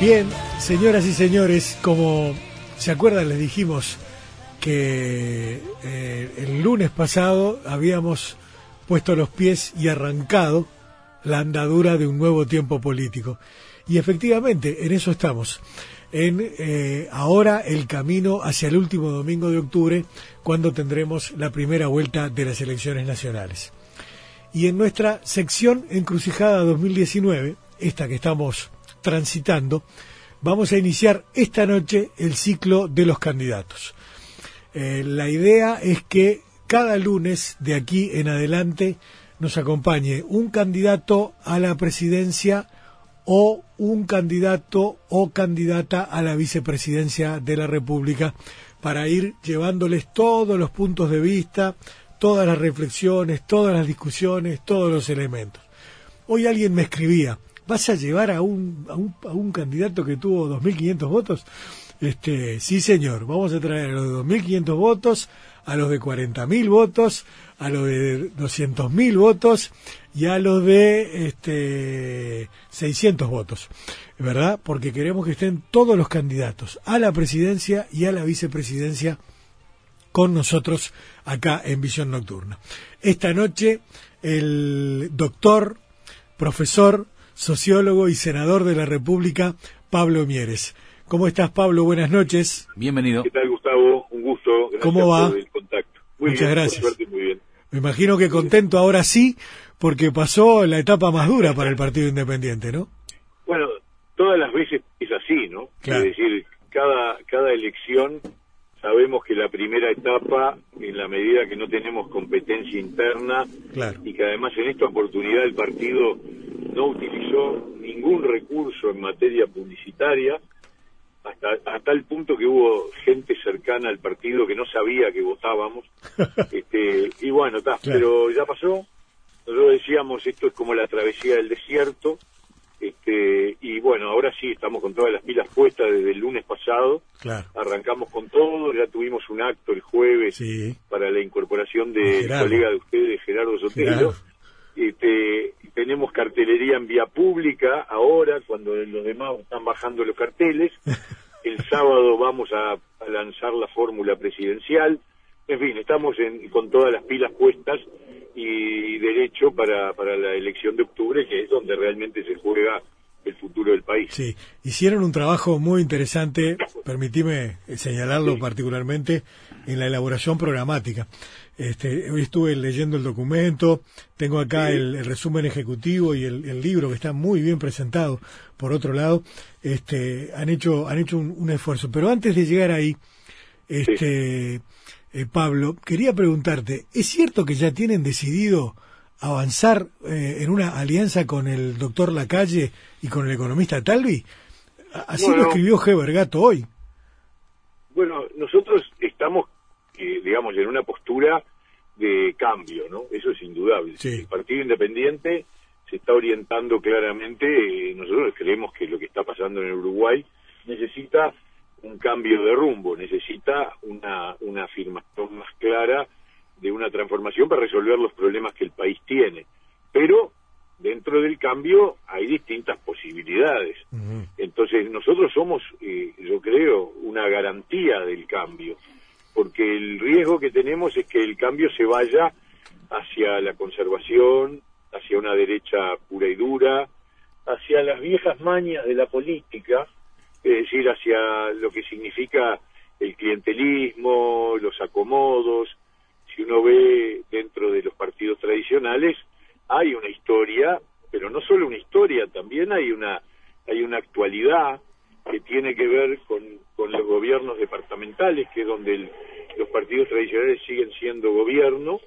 Bien, señoras y señores, como se acuerdan, les dijimos que eh, el lunes pasado habíamos puesto los pies y arrancado la andadura de un nuevo tiempo político. Y efectivamente, en eso estamos. En eh, ahora el camino hacia el último domingo de octubre, cuando tendremos la primera vuelta de las elecciones nacionales. Y en nuestra sección Encrucijada 2019, esta que estamos transitando, vamos a iniciar esta noche el ciclo de los candidatos. Eh, la idea es que cada lunes de aquí en adelante nos acompañe un candidato a la presidencia o un candidato o candidata a la vicepresidencia de la República para ir llevándoles todos los puntos de vista, todas las reflexiones, todas las discusiones, todos los elementos. Hoy alguien me escribía, ¿vas a llevar a un, a un, a un candidato que tuvo 2.500 votos? Este, sí, señor, vamos a traer a los de 2.500 votos, a los de 40.000 votos, a los de 200.000 votos y a los de este, 600 votos, ¿verdad? Porque queremos que estén todos los candidatos a la presidencia y a la vicepresidencia con nosotros acá en Visión Nocturna. Esta noche el doctor, profesor, sociólogo y senador de la República, Pablo Mieres. ¿Cómo estás, Pablo? Buenas noches. Bienvenido. ¿Qué tal, Gustavo? Un gusto. Gracias ¿Cómo va? por el contacto. Muy Muchas bien, gracias. Por suerte, muy bien. Me imagino que contento ahora sí, porque pasó la etapa más dura para el Partido Independiente, ¿no? Bueno, todas las veces es así, ¿no? Claro. Es decir, cada, cada elección sabemos que la primera etapa, en la medida que no tenemos competencia interna Claro. y que además en esta oportunidad el partido no utilizó ningún recurso en materia publicitaria, hasta a tal punto que hubo gente cercana al partido que no sabía que votábamos. este, y bueno, está, Claro. pero ya pasó. Nosotros decíamos, esto es como la travesía del desierto. Este, y bueno, ahora sí estamos con todas las pilas puestas desde el lunes pasado. Claro. Arrancamos con todo, ya tuvimos un acto el jueves Sí. para la incorporación del Gerardo. colega de ustedes, Gerardo Sotelo. Gerardo. Este, tenemos cartelería en vía pública ahora, cuando los demás están bajando los carteles. El sábado vamos a, a lanzar la fórmula presidencial. En fin, estamos en- con todas las pilas puestas y derecho para, para la elección de octubre, que es donde realmente se juega el futuro del país. Sí, hicieron un trabajo muy interesante, permitime señalarlo particularmente, en la elaboración programática. Este, hoy estuve leyendo el documento, tengo acá Sí. el, el resumen ejecutivo y el, el libro que está muy bien presentado. Por otro lado, este, han hecho, han hecho un, un esfuerzo. Pero antes de llegar ahí, este, eh, Pablo, quería preguntarte, ¿es cierto que ya tienen decidido avanzar eh, en una alianza con el doctor Lacalle y con el economista Talvi? Así Bueno. lo escribió Gato hoy. Bueno, nosotros estamos, eh, digamos, en una postura de cambio, ¿no? Eso es indudable. Sí. El Partido Independiente se está orientando claramente, eh, nosotros creemos que lo que está pasando en el Uruguay necesita un cambio de rumbo, necesita una, una afirmación más clara de una transformación para resolver los problemas que el país tiene. Pero dentro del cambio hay distintas posibilidades. Entonces nosotros somos, eh, yo creo, una garantía del cambio, porque el riesgo que tenemos es que el cambio se vaya hacia la conservación, hacia una derecha pura y dura, hacia las viejas mañas de la política, es decir, hacia lo que significa el clientelismo, los acomodos. Si uno ve dentro de los partidos tradicionales, hay una historia, pero no solo una historia, también hay una hay una actualidad que tiene que ver con, con los gobiernos departamentales, que es donde el- los partidos tradicionales siguen siendo gobierno,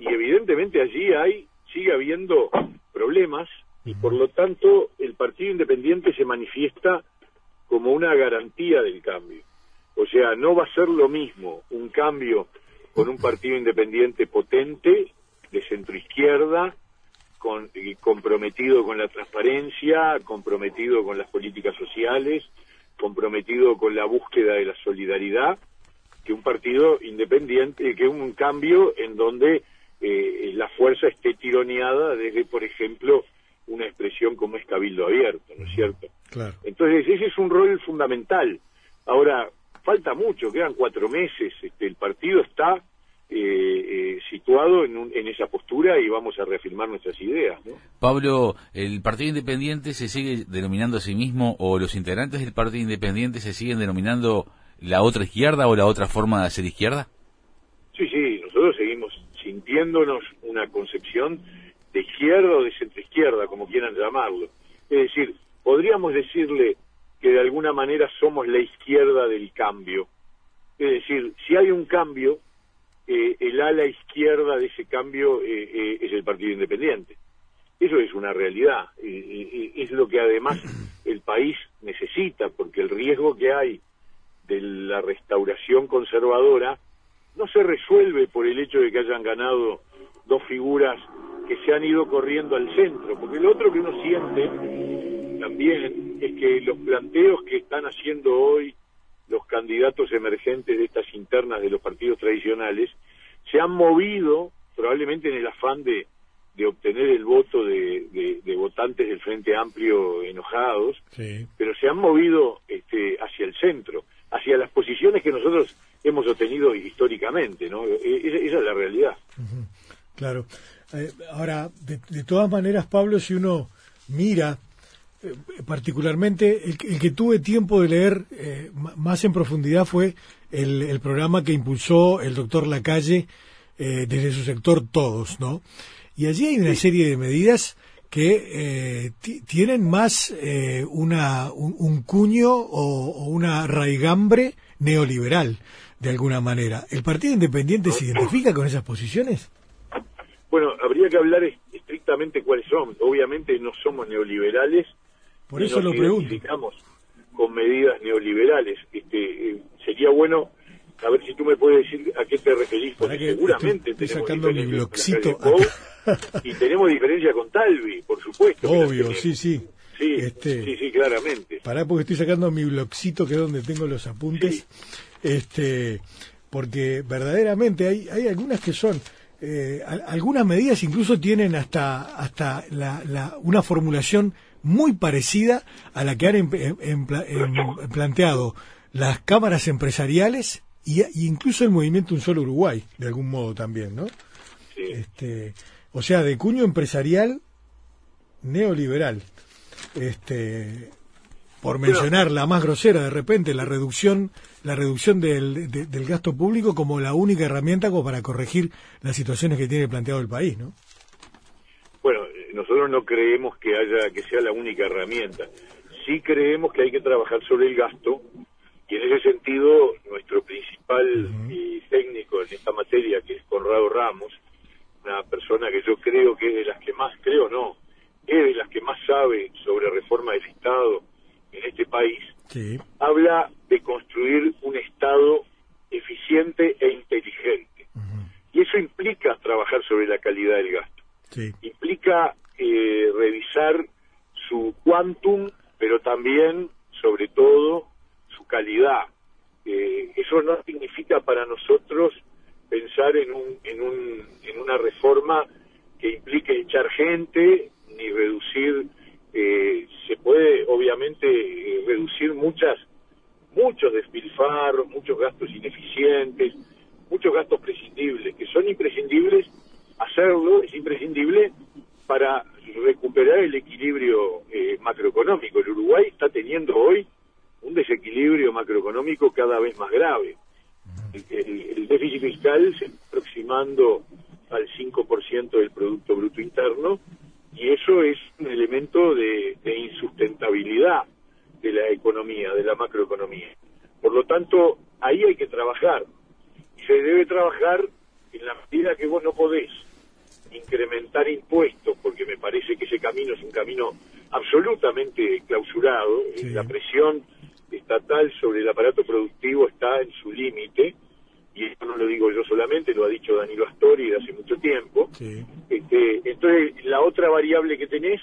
y evidentemente allí hay sigue habiendo problemas, y por lo tanto el Partido Independiente se manifiesta como una garantía del cambio. O sea, no va a ser lo mismo un cambio con un partido independiente potente, de centroizquierda, con, comprometido con la transparencia, comprometido con las políticas sociales, comprometido con la búsqueda de la solidaridad, que un partido independiente, que un cambio en donde eh, la fuerza esté tironeada desde, por ejemplo, una expresión como es cabildo abierto, ¿no es cierto? Claro. Entonces ese es un rol fundamental. Ahora, falta mucho, quedan cuatro meses, este, el partido está eh, eh, situado en, en, esa postura y vamos a reafirmar nuestras ideas. ¿no? Pablo, ¿el Partido Independiente se sigue denominando a sí mismo o los integrantes del Partido Independiente se siguen denominando la otra izquierda o la otra forma de hacer izquierda? Sí, sí, nosotros seguimos sintiéndonos una concepción de izquierda o de centroizquierda, como quieran llamarlo. Es decir, podríamos decirle que de alguna manera somos la izquierda del cambio. Es decir, si hay un cambio, eh, el ala izquierda de ese cambio eh, eh, es el Partido Independiente. Eso es una realidad, es lo que además el país necesita, porque el riesgo que hay de la restauración conservadora no se resuelve por el hecho de que hayan ganado dos figuras que se han ido corriendo al centro, porque lo otro que uno siente también es que los planteos que están haciendo hoy los candidatos emergentes de estas internas de los partidos tradicionales se han movido probablemente en el afán de, de obtener el voto de, de, votantes del Frente Amplio enojados, pero se han movido este, hacia el centro, hacia las posiciones que nosotros hemos obtenido históricamente, ¿no? E, esa, es la realidad. Claro. Eh, ahora, de, de, todas maneras, Pablo, si uno mira eh, particularmente el, que tuve tiempo de leer eh, más en profundidad fue el, programa que impulsó el doctor Lacalle eh, desde su sector Todos, ¿no? Y allí hay una serie de medidas que tienen más una, un, cuño o, una raigambre neoliberal, de alguna manera. ¿El Partido Independiente se identifica con esas posiciones? Bueno, habría que hablar estrictamente cuáles son. Obviamente no somos neoliberales, por eso lo pregunto. con medidas neoliberales. Este, eh, sería bueno a ver si tú me puedes decir a qué te referís, porque seguramente estoy, sacando mi bloxito y tenemos diferencia con Talvi, por supuesto. Obvio, sí, sí. Sí, este, sí, sí, claramente. Pará porque estoy sacando mi bloxito que es donde tengo los apuntes. Este, porque verdaderamente hay, hay algunas que son eh, algunas medidas incluso tienen hasta hasta la, la, una formulación muy parecida a la que han em, em, em, planteado las cámaras empresariales y, incluso el movimiento Un Solo Uruguay, de algún modo también, ¿no? Este, o sea, de cuño empresarial neoliberal. Este, por mencionar la más grosera, de repente, la reducción, la reducción del, del gasto público como la única herramienta como para corregir las situaciones que tiene planteado el país, ¿no? Bueno, nosotros no creemos que haya que sea la única herramienta. Sí creemos que hay que trabajar sobre el gasto y en ese sentido nuestro principal técnico en esta materia, que es Conrado Ramos, una persona que yo creo que es de las que más, creo no, es de las que más sabe sobre reforma del Estado en este país, habla de construir un Estado eficiente e inteligente. Y eso implica trabajar sobre la calidad del gasto. Implica eh, revisar su quantum, pero también, sobre todo, su calidad. Eh, eso no significa para nosotros pensar en, un, en, un, en una reforma que implique echar gente ni reducir. Eh, puede, obviamente, reducir muchas muchos despilfarros, muchos gastos ineficientes, muchos gastos prescindibles, que son imprescindibles hacerlo, es imprescindible para recuperar el equilibrio eh, macroeconómico. El Uruguay está teniendo hoy un desequilibrio macroeconómico cada vez más grave. El, déficit fiscal se aproximando al 5% del Producto Bruto Interno y eso es un elemento de, de insustentabilidad de la economía, de la macroeconomía. Por lo tanto, ahí hay que trabajar. Y se debe trabajar en la medida que vos no podés incrementar impuestos, porque me parece que ese camino es un camino absolutamente clausurado, la presión estatal sobre el aparato productivo está en su límite, y esto no lo digo yo solamente, lo ha dicho Danilo Astori de hace mucho tiempo. Este, entonces, la otra variable que tenés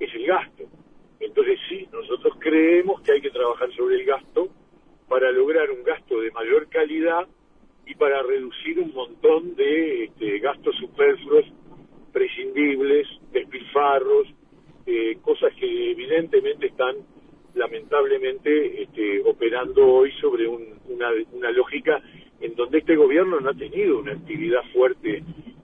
es el gasto. Entonces, sí, nosotros creemos que hay que trabajar sobre el gasto para lograr un gasto de mayor calidad y para reducir un montón de este, gastos superfluos, prescindibles, despilfarros, eh, cosas que evidentemente están lamentablemente este, operando hoy sobre una, una lógica en donde este gobierno no ha tenido una actividad fuerte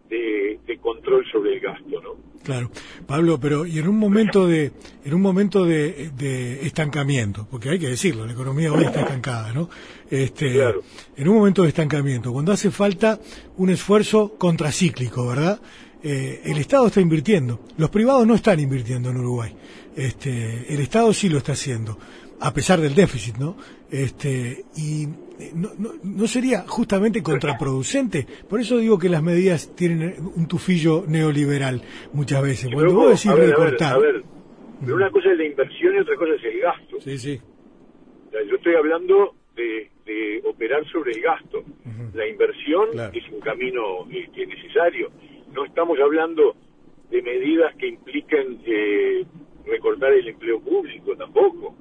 de, control sobre el gasto, ¿no? Claro, Pablo, pero y en un momento de en un momento de, estancamiento, porque hay que decirlo, la economía hoy está estancada, ¿no? Este, claro. En un momento de estancamiento, cuando hace falta un esfuerzo contracíclico, ¿verdad? Eh, el Estado está invirtiendo, los privados no están invirtiendo en Uruguay, este, el Estado sí lo está haciendo, a pesar del déficit, ¿no? Este, y eh, no, no, sería justamente contraproducente. Por eso digo que las medidas tienen un tufillo neoliberal muchas veces. Cuando vos decís recortar. A ver, pero una cosa es la inversión y otra cosa es el gasto. Sí, sí. yo estoy hablando de, operar sobre el gasto. La inversión es un camino este, necesario. No estamos hablando de medidas que impliquen eh, recortar el empleo público tampoco.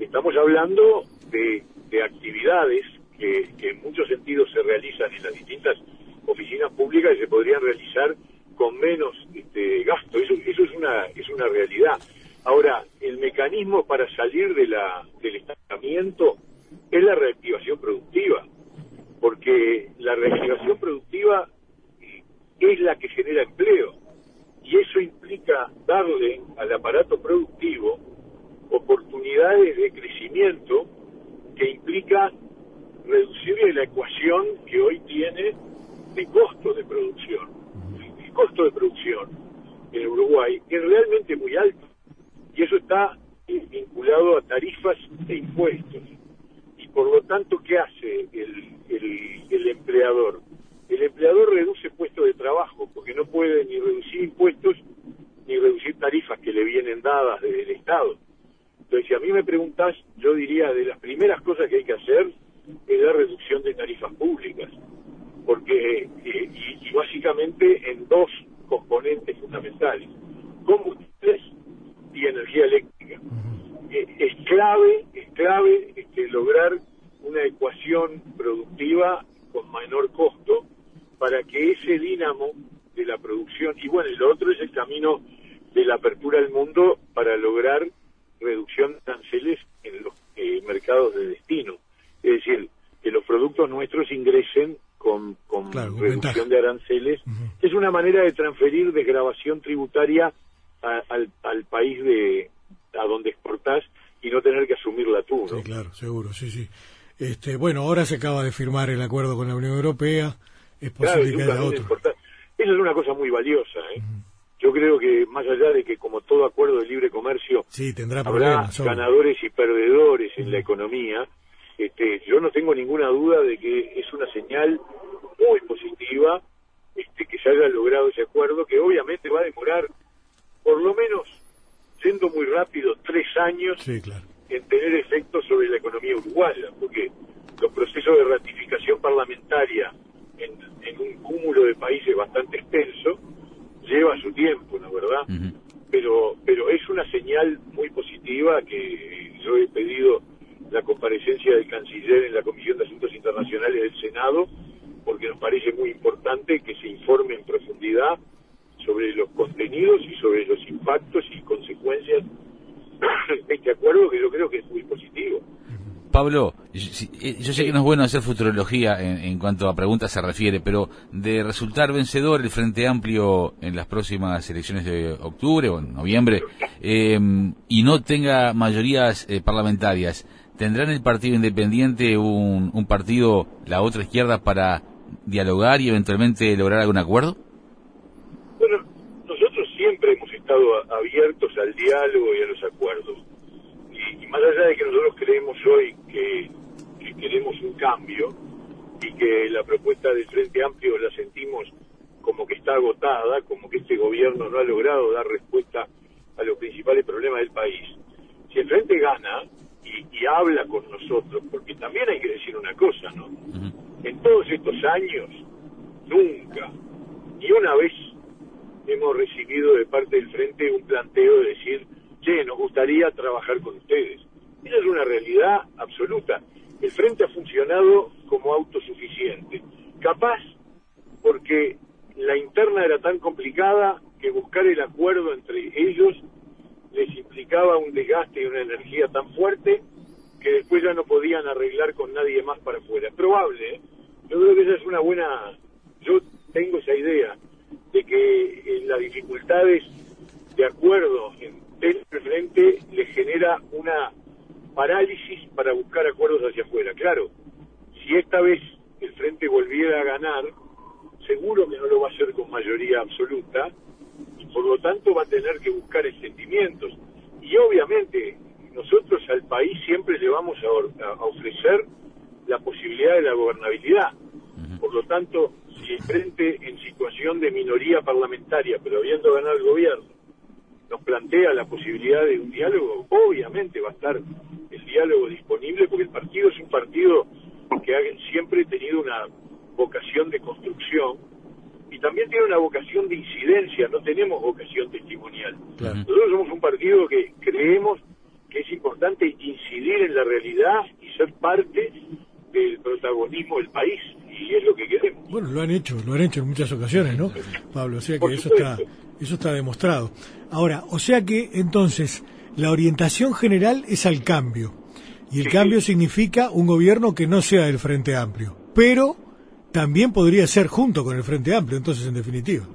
Estamos hablando de, de actividades que, en muchos sentidos se realizan en las distintas oficinas públicas y se podrían realizar con menos este, gasto. Eso, eso es una es una realidad. Ahora, el mecanismo para salir de la, del estancamiento es la reactivación productiva, porque la reactivación productiva es la que genera empleo y eso implica darle al aparato productivo oportunidades de crecimiento que implica reducirle la ecuación que hoy tiene de costo de producción. El costo de producción en Uruguay es realmente muy alto y eso está vinculado a tarifas e impuestos. Y por lo tanto, ¿qué hace el, el, empleador? El empleador reduce puestos de trabajo porque no puede ni reducir impuestos ni reducir tarifas que le vienen dadas desde el Estado. Entonces, si a mí me preguntas, yo diría de las primeras cosas que hay que hacer es la reducción de tarifas públicas, porque eh, y, básicamente en dos componentes fundamentales, combustibles y energía eléctrica. Eh, es clave, es clave este, lograr una ecuación productiva con menor costo para que ese dínamo de la producción, y bueno, y lo otro es el camino de la apertura al mundo para lograr reducción de aranceles en los eh, mercados de destino. Es decir, que los productos nuestros ingresen con, reducción de aranceles. Es una manera de transferir desgrabación tributaria al, al país de a donde exportás y no tener que asumirla tú. ¿no? Sí, claro, seguro, sí, sí. Este, bueno, ahora se acaba de firmar el acuerdo con la Unión Europea. Es posible que haya otro. Esa es una cosa muy valiosa. ¿eh? Yo creo que más allá de que como todo acuerdo de libre comercio sí, tendrá habrá ganadores y perdedores en la economía, este, yo no tengo ninguna duda de que es una señal muy positiva este, que se haya logrado ese acuerdo, que obviamente va a demorar, por lo menos, siendo muy rápido, tres años en tener efectos sobre la economía uruguaya, porque los procesos de ratificación parlamentaria en, un cúmulo de países bastante extenso lleva su tiempo, ¿no verdad? Pero pero es una señal muy positiva que yo he pedido la comparecencia del canciller en la Comisión de Asuntos Internacionales del Senado, porque nos parece muy importante que se informe en profundidad sobre los contenidos y sobre los impactos y consecuencias de este acuerdo, que yo creo que es muy positivo. Pablo, eh, yo sé que no es bueno hacer futurología en, cuanto a preguntas se refiere, pero de resultar vencedor el Frente Amplio en las próximas elecciones de octubre o noviembre eh, y no tenga mayorías eh, parlamentarias, ¿Tendrá en el Partido Independiente un, un partido, la otra izquierda, para dialogar y eventualmente lograr algún acuerdo? Bueno, nosotros siempre hemos estado abiertos al diálogo y a los acuerdos. Y, más allá de que nosotros creemos hoy que, que, queremos un cambio y que la propuesta del Frente Amplio la sentimos como que está agotada, como que este gobierno no ha logrado dar respuesta a los principales problemas del país. Si el Frente gana, y, habla con nosotros, porque también hay que decir una cosa, ¿no? En todos estos años, nunca, ni una vez hemos recibido de parte del Frente un planteo de decir, che, nos gustaría trabajar con ustedes. Esa es una realidad absoluta. El Frente ha funcionado como autosuficiente. Capaz porque la interna era tan complicada que buscar el acuerdo entre ellos y una energía tan fuerte que después ya no podían arreglar con nadie más para afuera. Es probable, ¿eh? yo creo que esa es una buena, yo tengo esa idea de que en las dificultades de acuerdo en el frente le genera una parálisis para buscar acuerdos hacia afuera. Claro, si esta vez el frente volviera a ganar, seguro que no lo va a hacer con mayoría absoluta y por lo tanto va a tener que buscar extendimientos. Y obviamente nosotros al país siempre le vamos a, ofrecer la posibilidad de la gobernabilidad. Por lo tanto, si el frente en situación de minoría parlamentaria, pero habiendo ganado el gobierno, nos plantea la posibilidad de un diálogo, obviamente va a estar el diálogo disponible porque el partido es un partido que ha siempre tenido una vocación de construcción y también tiene una vocación de incidencia, no tenemos vocación testimonial. Nosotros somos un partido que creemos que es importante incidir en la realidad y ser parte del protagonismo del país y es lo que queremos. Bueno, lo han hecho, lo han hecho en muchas ocasiones, ¿no? Pablo, o sea que eso está eso está demostrado. Ahora, o sea que entonces la orientación general es al cambio. Y el cambio significa un gobierno que no sea del Frente Amplio. Pero también podría ser junto con el Frente Amplio, entonces, en definitiva.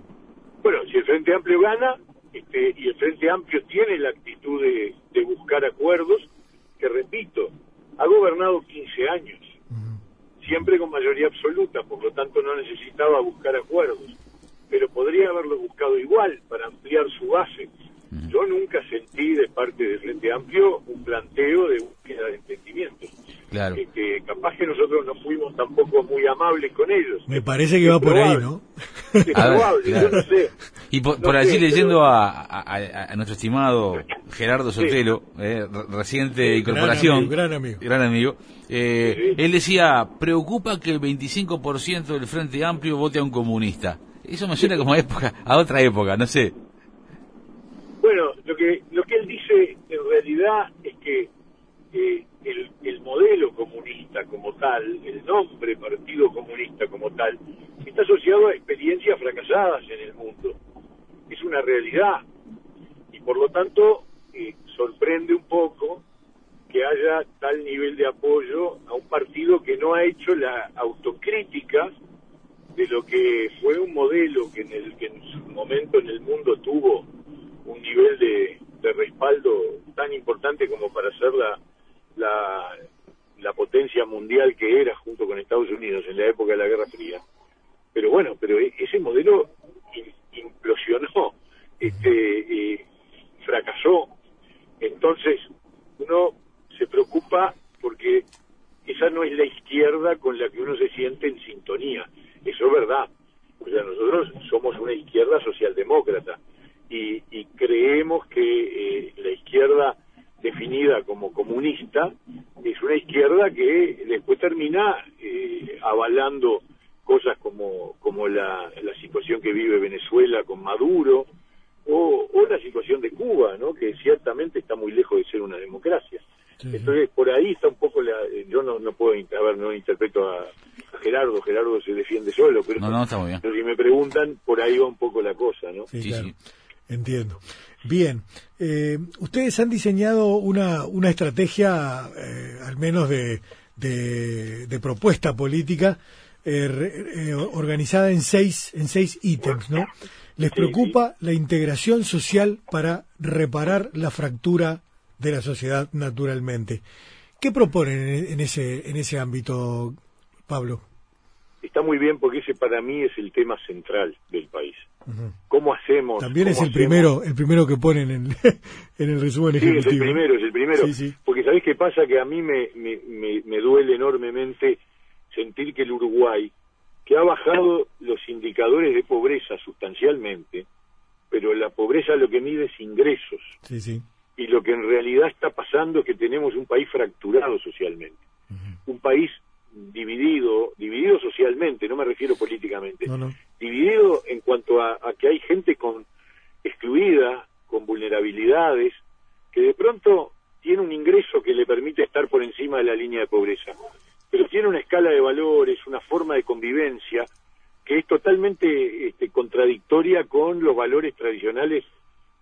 Bueno, si el Frente Amplio gana este, y el Frente Amplio tiene la actitud de, buscar acuerdos, que repito, ha gobernado 15 años, siempre con mayoría absoluta, por lo tanto no necesitaba buscar acuerdos pero podría haberlo buscado igual para ampliar su base. Yo nunca sentí de parte del Frente Amplio un planteo de búsqueda de entendimiento. Claro. que capaz que nosotros no fuimos tampoco muy amables con ellos. Me parece que va por ahí, ¿no? Es probable, yo no sé. Y por, allí leyendo a, nuestro estimado Gerardo Sotelo, eh, reciente incorporación, gran amigo, gran amigo, eh, él decía, preocupa que el 25% del Frente Amplio vote a un comunista. Eso me suena como a, época, a otra época, no sé. Bueno, lo que, lo que él dice en realidad es que eh, el, el modelo comunista como tal, el nombre Partido Comunista como tal, está asociado a experiencias fracasadas en el mundo. Es una realidad. Y por lo tanto, eh, sorprende un poco que haya tal nivel de apoyo a un partido que no ha hecho la autocrítica de lo que fue un modelo que en, el, que en su momento en el mundo tuvo un nivel de, respaldo tan importante como para ser la, la, potencia mundial que era junto con Estados Unidos en la época de la Guerra Fría. Pero bueno, pero e, ese modelo implosionó, este, eh, fracasó. Entonces, uno se preocupa porque esa no es la izquierda con la que uno se siente en sintonía. Eso es verdad. O sea, nosotros somos una izquierda socialdemócrata y, creemos que eh, la izquierda definida como comunista es una izquierda que después termina eh, avalando cosas como, como la, situación que vive Venezuela con Maduro o, o la situación de Cuba, ¿no? que ciertamente está muy lejos de ser una democracia. Entonces, por ahí está un poco la... Eh, yo no, no puedo, a ver, no interpreto a, Gerardo, Gerardo se defiende solo, pero, si me preguntan, por ahí va un poco la cosa, ¿no? Sí, claro. Entiendo. Bien, eh, ustedes han diseñado una, una estrategia, eh, al menos de, de, propuesta política, organizada en seis, en seis ítems, ¿no? Les preocupa la integración social para reparar la fractura de la sociedad naturalmente. ¿Qué proponen en ese, en ese ámbito, Pablo? Está muy bien porque ese para mí es el tema central del país. ¿Cómo hacemos? También es el primero, el primero que ponen en, en el resumen ejecutivo. Sí, es el primero, es el primero. Porque ¿sabés qué pasa? Que a mí me, me, me duele enormemente sentir que el Uruguay, que ha bajado los indicadores de pobreza sustancialmente, pero la pobreza lo que mide es ingresos. Sí, sí y lo que en realidad está pasando es que tenemos un país fracturado socialmente, un país dividido, dividido socialmente, no me refiero políticamente, dividido en cuanto a, que hay gente con excluida, con vulnerabilidades, que de pronto tiene un ingreso que le permite estar por encima de la línea de pobreza, pero tiene una escala de valores, una forma de convivencia que es totalmente este, contradictoria con los valores tradicionales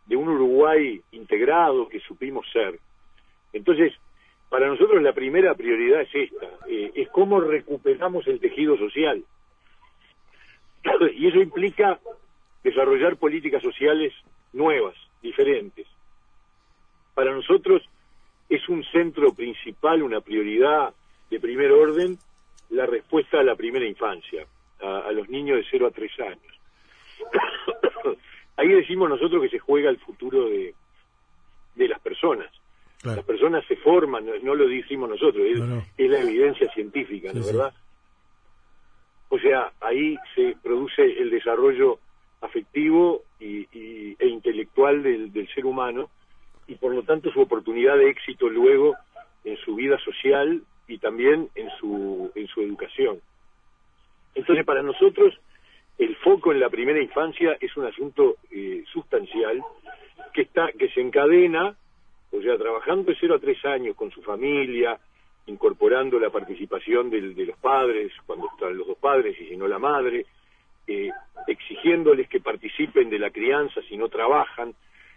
de un Uruguay integrado que supimos ser. Entonces, para nosotros la primera prioridad es esta, eh, es cómo recuperamos el tejido social. y eso implica desarrollar políticas sociales nuevas, diferentes. Para nosotros es un centro principal, una prioridad de primer orden, la respuesta a la primera infancia, a, los niños de 0 a 3 años. Ahí decimos nosotros que se juega el futuro de, de las personas. Las personas se forman, no, lo decimos nosotros, es, la evidencia científica, ¿no verdad? O sea, ahí se produce el desarrollo afectivo y, e intelectual del, del ser humano y por lo tanto su oportunidad de éxito luego en su vida social y también en su, en su educación. Entonces, para nosotros, el foco en la primera infancia es un asunto eh, sustancial que, está, que se encadena, o sea, trabajando de 0 a 3 años con su familia, incorporando la participación de los padres, cuando están los dos padres y si no la madre, eh, exigiéndoles que participen de la crianza si no trabajan,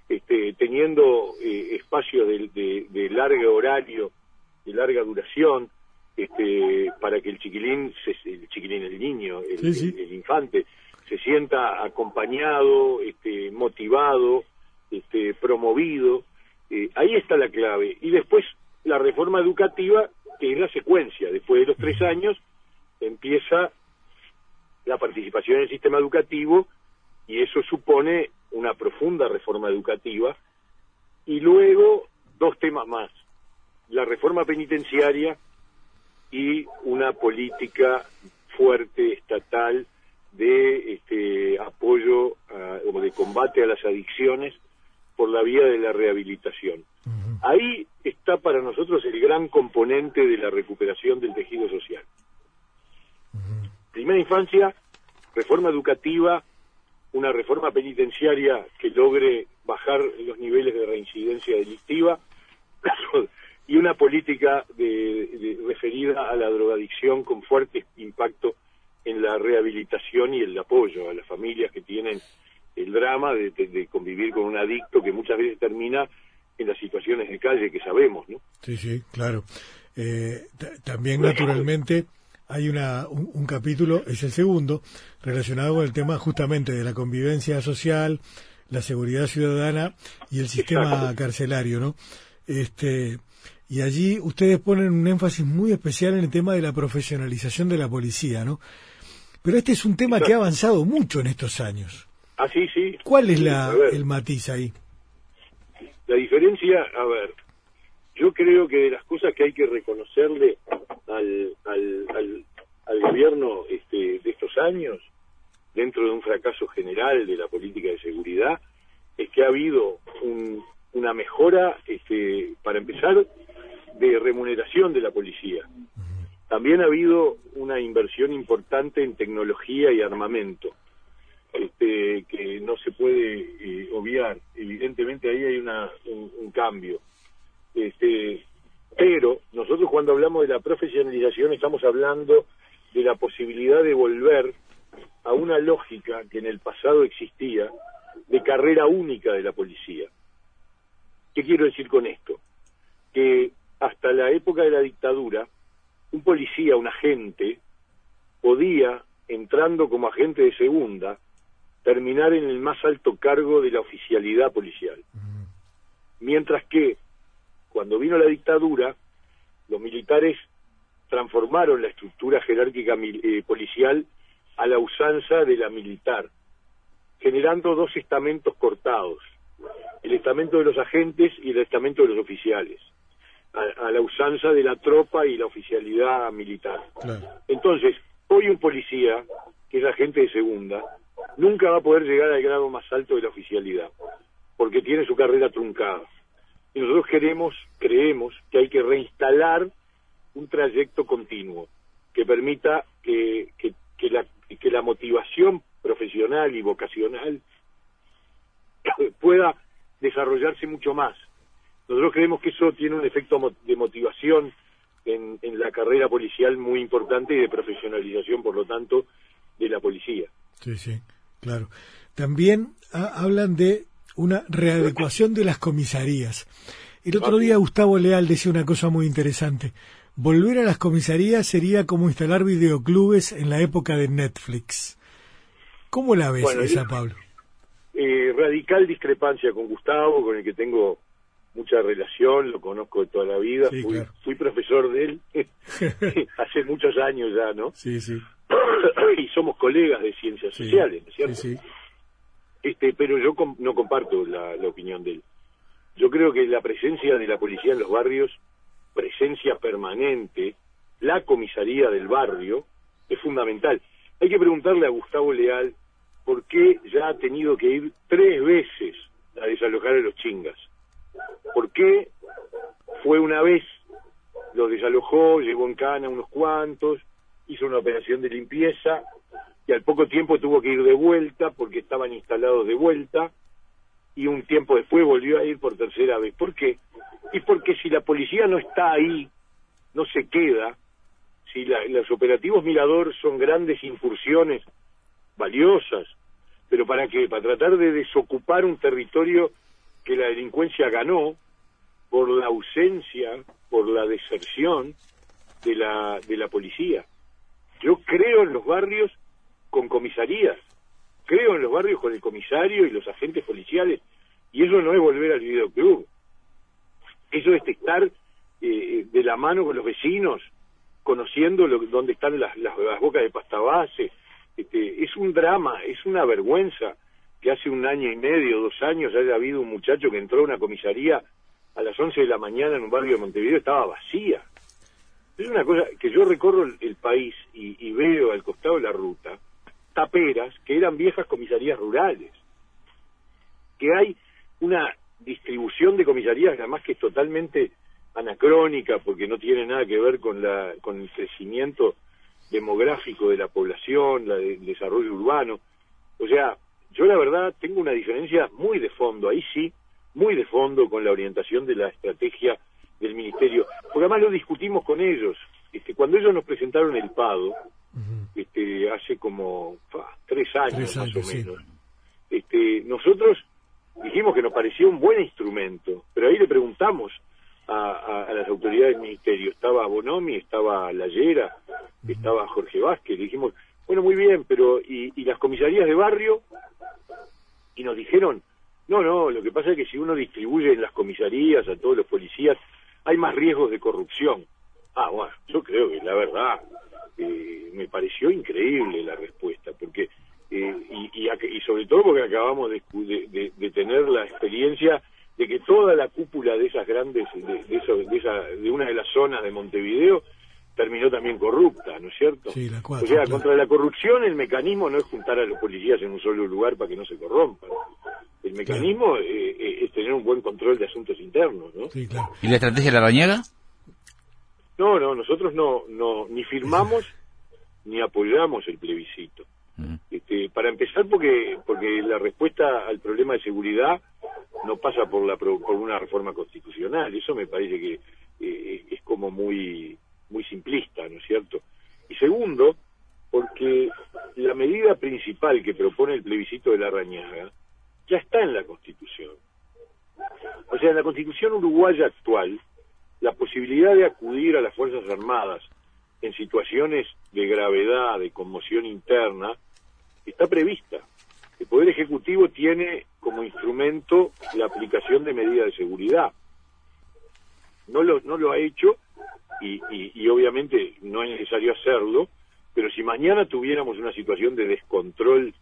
este, teniendo eh, espacios de, de, largo horario, de larga duración, este, para que el chiquilín, el chiquilín, el niño, el, infante, se sienta acompañado, este, motivado, este, promovido. Eh, ahí está la clave. Y después la reforma educativa, que es la secuencia. Después de los tres años empieza la participación en el sistema educativo y eso supone una profunda reforma educativa, y luego dos temas más, la reforma penitenciaria y una política fuerte estatal de este, apoyo o de combate a las adicciones por la vía de la rehabilitación. Ahí está para nosotros el gran componente de la recuperación del tejido social. Primera infancia, reforma educativa una reforma penitenciaria que logre bajar los niveles de reincidencia delictiva y una política de, referida a la drogadicción con fuerte impacto en la rehabilitación y el apoyo a las familias que tienen el drama de, convivir con un adicto que muchas veces termina en las situaciones de calle que sabemos, ¿no? Sí, sí, claro. Eh, también, naturalmente, hay una, un, capítulo, es el segundo, relacionado con el tema justamente de la convivencia social, la seguridad ciudadana y el sistema carcelario, ¿no? Este, y allí ustedes ponen un énfasis muy especial en el tema de la profesionalización de la policía, ¿no? Pero este es un tema que ha avanzado mucho en estos años. Ah, sí, sí. ¿Cuál es la, el matiz ahí? La diferencia, a ver, yo creo que de las cosas que hay que reconocerle al, al, al, gobierno este, de estos años, dentro de un fracaso general de la política de seguridad, es que ha habido una mejora, este, para empezar, de remuneración de la policía. También ha habido una inversión importante en tecnología y armamento, este, que no se puede eh, obviar. Evidentemente ahí hay una, un cambio. Este, pero nosotros cuando hablamos de la profesionalización estamos hablando de la posibilidad de volver a una lógica que en el pasado existía de carrera única de la policía. ¿Qué quiero decir con esto? Que hasta la época de la dictadura, un policía, un agente, podía, entrando como agente de segunda, terminar en el más alto cargo de la oficialidad policial. Mientras que cuando vino la dictadura, los militares transformaron la estructura jerárquica eh, policial a la usanza de la militar, generando dos estamentos cortados, el estamento de los agentes y el estamento de los oficiales, a, la usanza de la tropa y la oficialidad militar. Entonces, hoy un policía, que es agente de segunda, nunca va a poder llegar al grado más alto de la oficialidad, porque tiene su carrera truncada. Y nosotros queremos, creemos que hay que reinstalar un trayecto continuo que permita que, la, que la motivación profesional y vocacional pueda desarrollarse mucho más. Nosotros creemos que eso tiene un efecto de motivación en, en, la carrera policial muy importante y de profesionalización, por lo tanto, de la policía. Sí, sí, claro. También hablan de una readecuación de las comisarías. El otro día Gustavo Leal decía una cosa muy interesante. Volver a las comisarías sería como instalar videoclubes en la época de Netflix. ¿Cómo la ves esa, Pablo? Eh, radical discrepancia con Gustavo, con el que tengo mucha relación, lo conozco de toda la vida, fui, profesor de él hace muchos años ya, ¿no? Sí, sí. y somos colegas de ciencias sociales, ¿no es cierto? Sí, Este, pero yo no comparto la, opinión de él. Yo creo que la presencia de la policía en los barrios, presencia permanente, la comisaría del barrio, es fundamental. Hay que preguntarle a Gustavo Leal por qué ya ha tenido que ir tres veces a desalojar a los chingas. ¿Por qué fue una vez, los desalojó, llevó en cana unos cuantos, hizo una operación de limpieza y al poco tiempo tuvo que ir de vuelta porque estaban instalados de vuelta y un tiempo después volvió a ir por tercera vez. ¿Por qué? Y porque si la policía no está ahí, no se queda, si los operativos Mirador son grandes incursiones valiosas, pero ¿para qué? Para tratar de desocupar un territorio que la delincuencia ganó por la ausencia, por la deserción de la, de la policía. Yo creo en los barrios con comisarías, creo en los barrios con el comisario y los agentes policiales, y eso no es volver al videoclub, eso es estar eh, de la mano con los vecinos, conociendo lo, dónde están las, las, bocas de pasta base, este, es un drama, es una vergüenza que hace un año y medio, dos años, haya habido un muchacho que entró a una comisaría a las 11 de la mañana en un barrio de Montevideo, estaba vacía. Es una cosa que yo recorro el, país y, veo al costado de la ruta taperas que eran viejas comisarías rurales, que hay una distribución de comisarías además que es totalmente anacrónica porque no tiene nada que ver con la con el crecimiento demográfico de la población, la el desarrollo urbano. O sea, yo la verdad tengo una diferencia muy de fondo, ahí sí, muy de fondo con la orientación de la estrategia del ministerio, porque además lo discutimos con ellos. Este, cuando ellos nos presentaron el PADO, este, hace como tres años, más o menos, este, nosotros dijimos que nos parecía un buen instrumento, pero ahí le preguntamos a, las autoridades del ministerio, estaba Bonomi, estaba Layera, estaba Jorge Vázquez, le dijimos, bueno, muy bien, pero ¿y, ¿y las comisarías de barrio? Y nos dijeron, no, no, lo que pasa es que si uno distribuye en las comisarías a todos los policías, hay más riesgos de corrupción. Ah, bueno, yo creo que la verdad eh, me pareció increíble la respuesta, porque eh, y, y, sobre todo porque acabamos de, de, tener la experiencia de que toda la cúpula de esas grandes, de, de, esa, de una de las zonas de Montevideo, terminó también corrupta, ¿no es cierto? Sí, la o sea, contra la corrupción el mecanismo no es juntar a los policías en un solo lugar para que no se corrompan. El mecanismo eh, eh, es tener un buen control de asuntos internos, ¿no? Sí, claro. ¿Y la estrategia de la bañera? No, no, nosotros no, no ni firmamos ni apoyamos el plebiscito. Este, para empezar, porque porque la respuesta al problema de seguridad no pasa por la por una reforma constitucional. Eso me parece que eh, es como muy muy simplista, ¿no es cierto? Y segundo, porque la medida principal que propone el plebiscito de la Rañaga ya está en la Constitución. O sea, en la Constitución uruguaya actual, la posibilidad de acudir a las Fuerzas Armadas en situaciones de gravedad, de conmoción interna, está prevista. El Poder Ejecutivo tiene como instrumento la aplicación de medidas de seguridad. No lo, no lo ha hecho y, y, obviamente no es necesario hacerlo, pero si mañana tuviéramos una situación de descontrol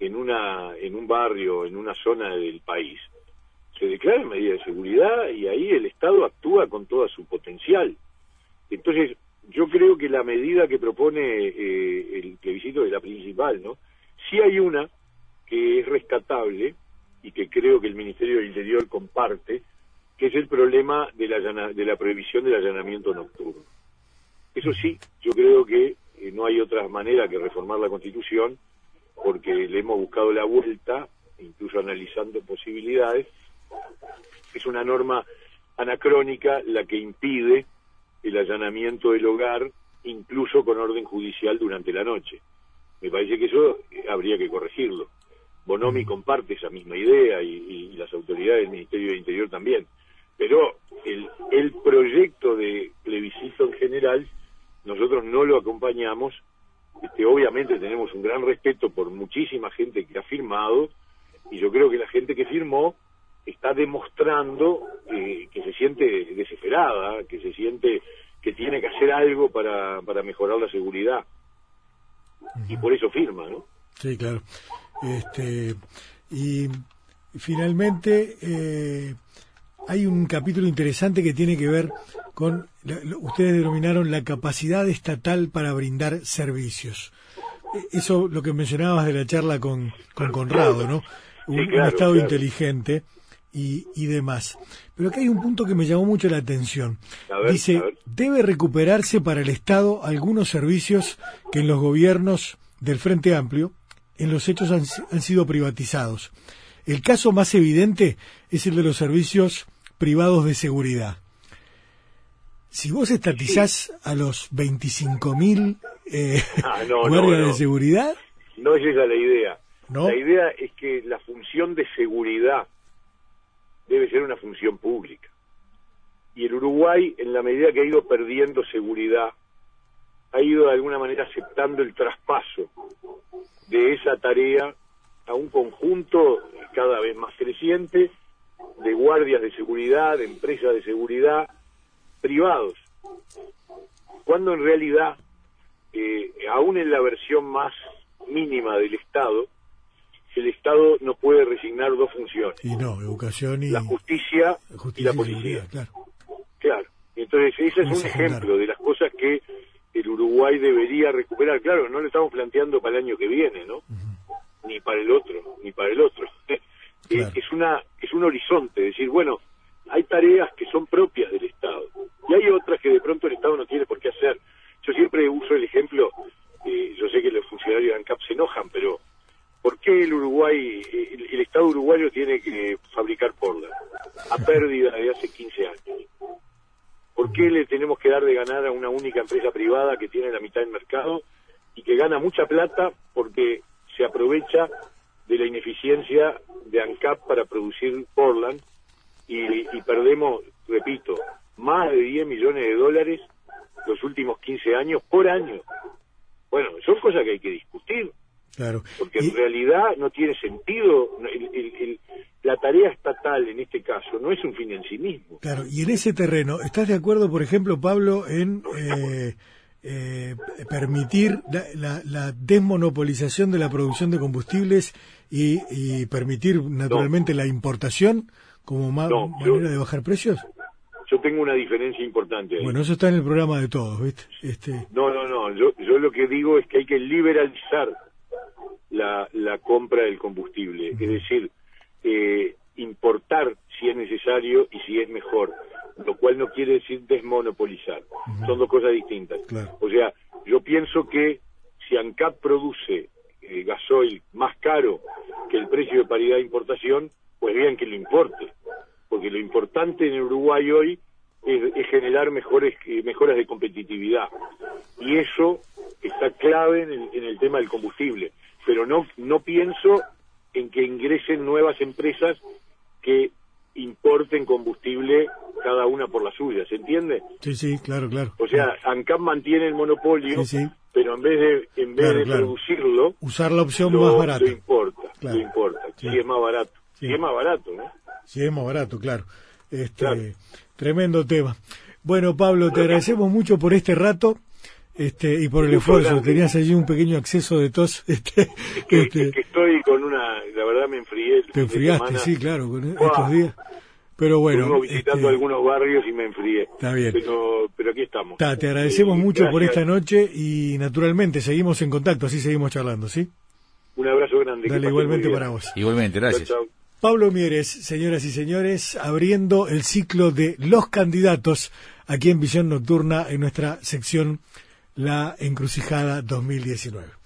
en una en un barrio, en una zona del país, se declara medida de seguridad y ahí el Estado actúa con toda su potencial. Entonces, yo creo que la medida que propone eh, el plebiscito es la principal, ¿no? Sí hay una que es rescatable y que creo que el Ministerio del Interior comparte, que es el problema de la, de la prohibición del allanamiento nocturno. Eso sí, yo creo que eh, no hay otra manera que reformar la Constitución, porque le hemos buscado la vuelta, incluso analizando posibilidades. Es una norma anacrónica la que impide el allanamiento del hogar, incluso con orden judicial durante la noche. Me parece que eso eh, habría que corregirlo. Bonomi comparte esa misma idea y, y las autoridades del Ministerio del Interior también. Pero el, el proyecto de plebiscito en general, nosotros no lo acompañamos. Este, obviamente tenemos un gran respeto por muchísima gente que ha firmado y yo creo que la gente que firmó está demostrando eh, que se siente desesperada, que se siente que tiene que hacer algo para, para mejorar la seguridad. Y por eso firma, ¿no? Sí, claro. Este, y finalmente eh, hay un capítulo interesante que tiene que ver con, ustedes denominaron la capacidad estatal para brindar servicios. E, eso lo que mencionabas de la charla con, con Conrado, ¿no? Un, Estado inteligente y, y, demás. Pero aquí hay un punto que me llamó mucho la atención. Dice, debe recuperarse para el Estado algunos servicios que en los gobiernos del Frente Amplio, en los hechos han, han sido privatizados. El caso más evidente es el de los servicios privados de seguridad. Si vos estatizás a los 25.000 eh, ah, guardias de seguridad... No esa la idea. La idea es que la función de seguridad debe ser una función pública. Y el Uruguay, en la medida que ha ido perdiendo seguridad, ha ido de alguna manera aceptando el traspaso de esa tarea a un conjunto cada vez más creciente de guardias de seguridad, de empresas de seguridad privados, cuando en realidad, eh, aún en la versión más mínima del Estado, el Estado no puede resignar dos funciones. Y no, educación y... La justicia, y la policía. claro. Claro. Entonces, ese es un ejemplo de las cosas que el Uruguay debería recuperar. Claro, no lo estamos planteando para el año que viene, ¿no? Ni para el otro, ni para el otro. es una es un horizonte, decir, bueno, hay tareas que son propias del Estado y hay otras que de pronto el Estado no tiene por qué hacer. Yo siempre uso el ejemplo, eh, yo sé que los funcionarios de ANCAP se enojan, pero ¿por qué el Uruguay, el, Estado uruguayo tiene que fabricar porla a pérdida de hace 15 años? ¿Por qué le tenemos que dar de ganar a una única empresa privada que tiene la mitad del mercado y que gana mucha plata porque se aprovecha de la ineficiencia de ANCAP para producir Portland y, perdemos, repito, más de 10 millones de dólares los últimos 15 años por año. Bueno, son cosas que hay que discutir. Claro. Porque en realidad no tiene sentido. la tarea estatal en este caso no es un fin en sí mismo. Claro, y en ese terreno, ¿estás de acuerdo, por ejemplo, Pablo, en eh, eh, permitir la, desmonopolización de la producción de combustibles y, permitir naturalmente la importación como manera de bajar precios? Yo tengo una diferencia importante. Ahí. Bueno, eso está en el programa de todos, ¿viste? Este... No, no, no. Yo, yo lo que digo es que hay que liberalizar la, la compra del combustible. Es decir, eh, importar si es necesario y si es mejor, lo cual no quiere decir desmonopolizar. Son dos cosas distintas. O sea, yo pienso que si ANCAP produce eh, gasoil más caro que el precio de paridad de importación, pues bien que lo importe, porque lo importante en Uruguay hoy es, generar mejores eh, mejoras de competitividad. Y eso está clave en el, en el tema del combustible, pero no no pienso en que ingresen nuevas empresas que importen combustible cada una por la suya, ¿se entiende? Sí, sí, claro, claro. O sea, ANCAP mantiene el monopolio, pero en vez de en vez de producirlo, usar la opción más barata. Lo importa, lo importa. Si es más barato, si es más barato, ¿no? Si es más barato, claro. Este, tremendo tema. Bueno, Pablo, te agradecemos mucho por este rato. Este, y por el esfuerzo, tenías allí un pequeño acceso de tos. Este, este estoy con una, la verdad me enfrié. Te enfriaste, sí, claro, con estos días. Pero bueno. Estuve visitando este, algunos barrios y me enfrié. Está bien. Pero, pero aquí estamos. te agradecemos mucho por esta noche y naturalmente seguimos en contacto, así seguimos charlando, ¿sí? Un abrazo grande. Dale, igualmente para vos. Igualmente, gracias. Pablo Mieres, señoras y señores, abriendo el ciclo de los candidatos aquí en Visión Nocturna en nuestra sección La Encrucijada 2019.